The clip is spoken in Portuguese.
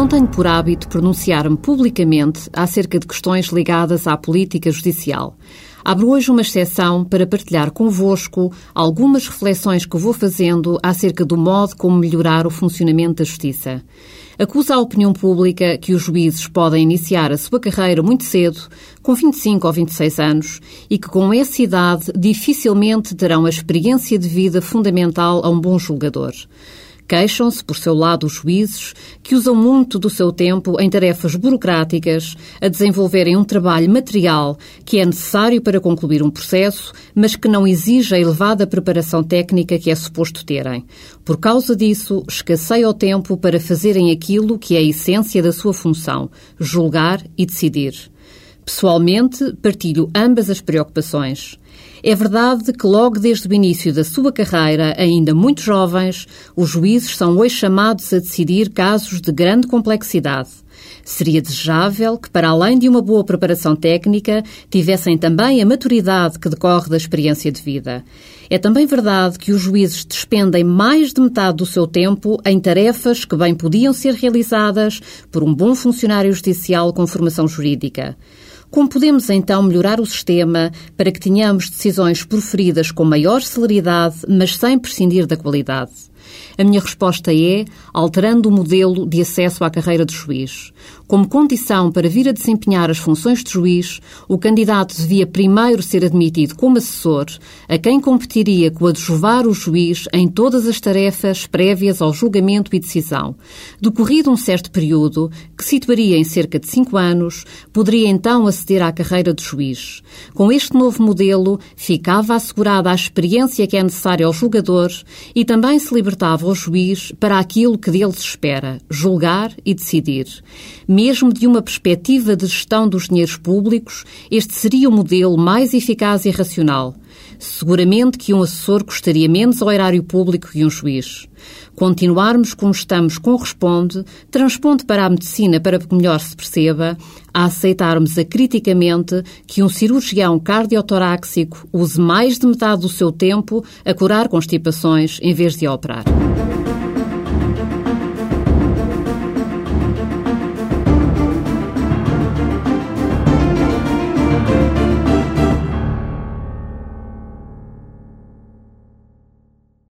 Não tenho por hábito pronunciar-me publicamente acerca de questões ligadas à política judicial. Abro hoje uma exceção para partilhar convosco algumas reflexões que vou fazendo acerca do modo como melhorar o funcionamento da justiça. Acusa a opinião pública que os juízes podem iniciar a sua carreira muito cedo, com 25 ou 26 anos, e que com essa idade dificilmente terão a experiência de vida fundamental a um bom julgador. Queixam-se, por seu lado, os juízes, que usam muito do seu tempo em tarefas burocráticas, a desenvolverem um trabalho material que é necessário para concluir um processo, mas que não exige a elevada preparação técnica que é suposto terem. Por causa disso, escasseia o tempo para fazerem aquilo que é a essência da sua função, julgar e decidir. Pessoalmente, partilho ambas as preocupações. É verdade que logo desde o início da sua carreira, ainda muito jovens, os juízes são hoje chamados a decidir casos de grande complexidade. Seria desejável que, para além de uma boa preparação técnica, tivessem também a maturidade que decorre da experiência de vida. É também verdade que os juízes despendem mais de metade do seu tempo em tarefas que bem podiam ser realizadas por um bom funcionário judicial com formação jurídica. Como podemos então melhorar o sistema para que tenhamos decisões proferidas com maior celeridade, mas sem prescindir da qualidade? A minha resposta é alterando o modelo de acesso à carreira de juiz. Como condição para vir a desempenhar as funções de juiz, o candidato devia primeiro ser admitido como assessor, a quem competiria coadjuvar o juiz em todas as tarefas prévias ao julgamento e decisão. Decorrido um certo período, que situaria em cerca de cinco anos, poderia então aceder à carreira de juiz. Com este novo modelo, ficava assegurada a experiência que é necessária ao julgador e também se libertava o juiz para aquilo que dele se espera, julgar e decidir. Mesmo de uma perspectiva de gestão dos dinheiros públicos, este seria o modelo mais eficaz e racional. Seguramente que um assessor custaria menos ao erário público que um juiz. Continuarmos como estamos corresponde, transponde para a medicina para que melhor se perceba, a aceitarmos acriticamente que um cirurgião cardiotoráxico use mais de metade do seu tempo a curar constipações em vez de a operar.